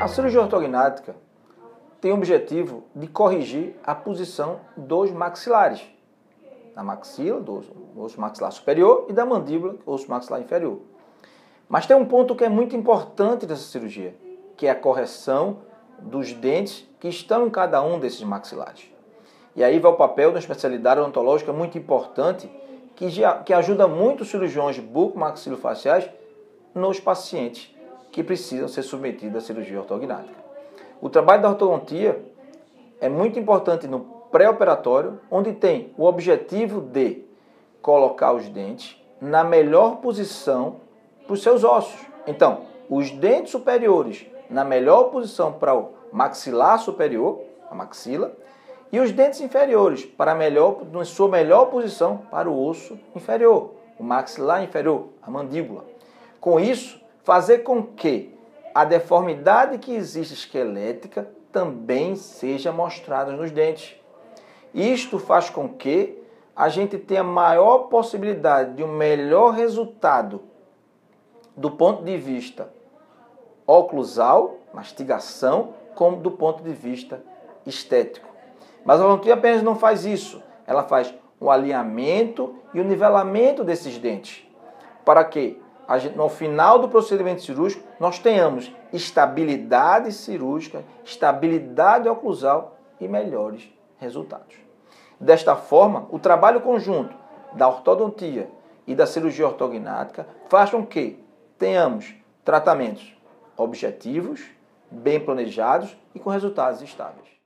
A cirurgia ortognática tem o objetivo de corrigir a posição dos maxilares, da maxila, do osso maxilar superior e da mandíbula, osso maxilar inferior. Mas tem um ponto que é muito importante dessa cirurgia, que é a correção dos dentes que estão em cada um desses maxilares. E aí vai o papel da especialidade odontológica muito importante, que, já, que ajuda muito os cirurgiões bucomaxilofaciais nos pacientes que precisam ser submetidos à cirurgia ortognática. O trabalho da ortodontia é muito importante no pré-operatório, onde tem o objetivo de colocar os dentes na melhor posição para os seus ossos. Então, os dentes superiores na melhor posição para o maxilar superior, a maxila, e os dentes inferiores para melhor, na sua melhor posição para o osso inferior, o maxilar inferior, a mandíbula. Com isso, fazer com que a deformidade que existe esquelética também seja mostrada nos dentes. Isto faz com que a gente tenha maior possibilidade de um melhor resultado do ponto de vista oclusal, mastigação, como do ponto de vista estético. Mas a odontia apenas não faz isso, ela faz o alinhamento e o nivelamento desses dentes, para que gente, no final do procedimento cirúrgico, nós tenhamos estabilidade cirúrgica, estabilidade oclusal e melhores resultados. Desta forma, o trabalho conjunto da ortodontia e da cirurgia ortognática faz com que tenhamos tratamentos objetivos, bem planejados e com resultados estáveis.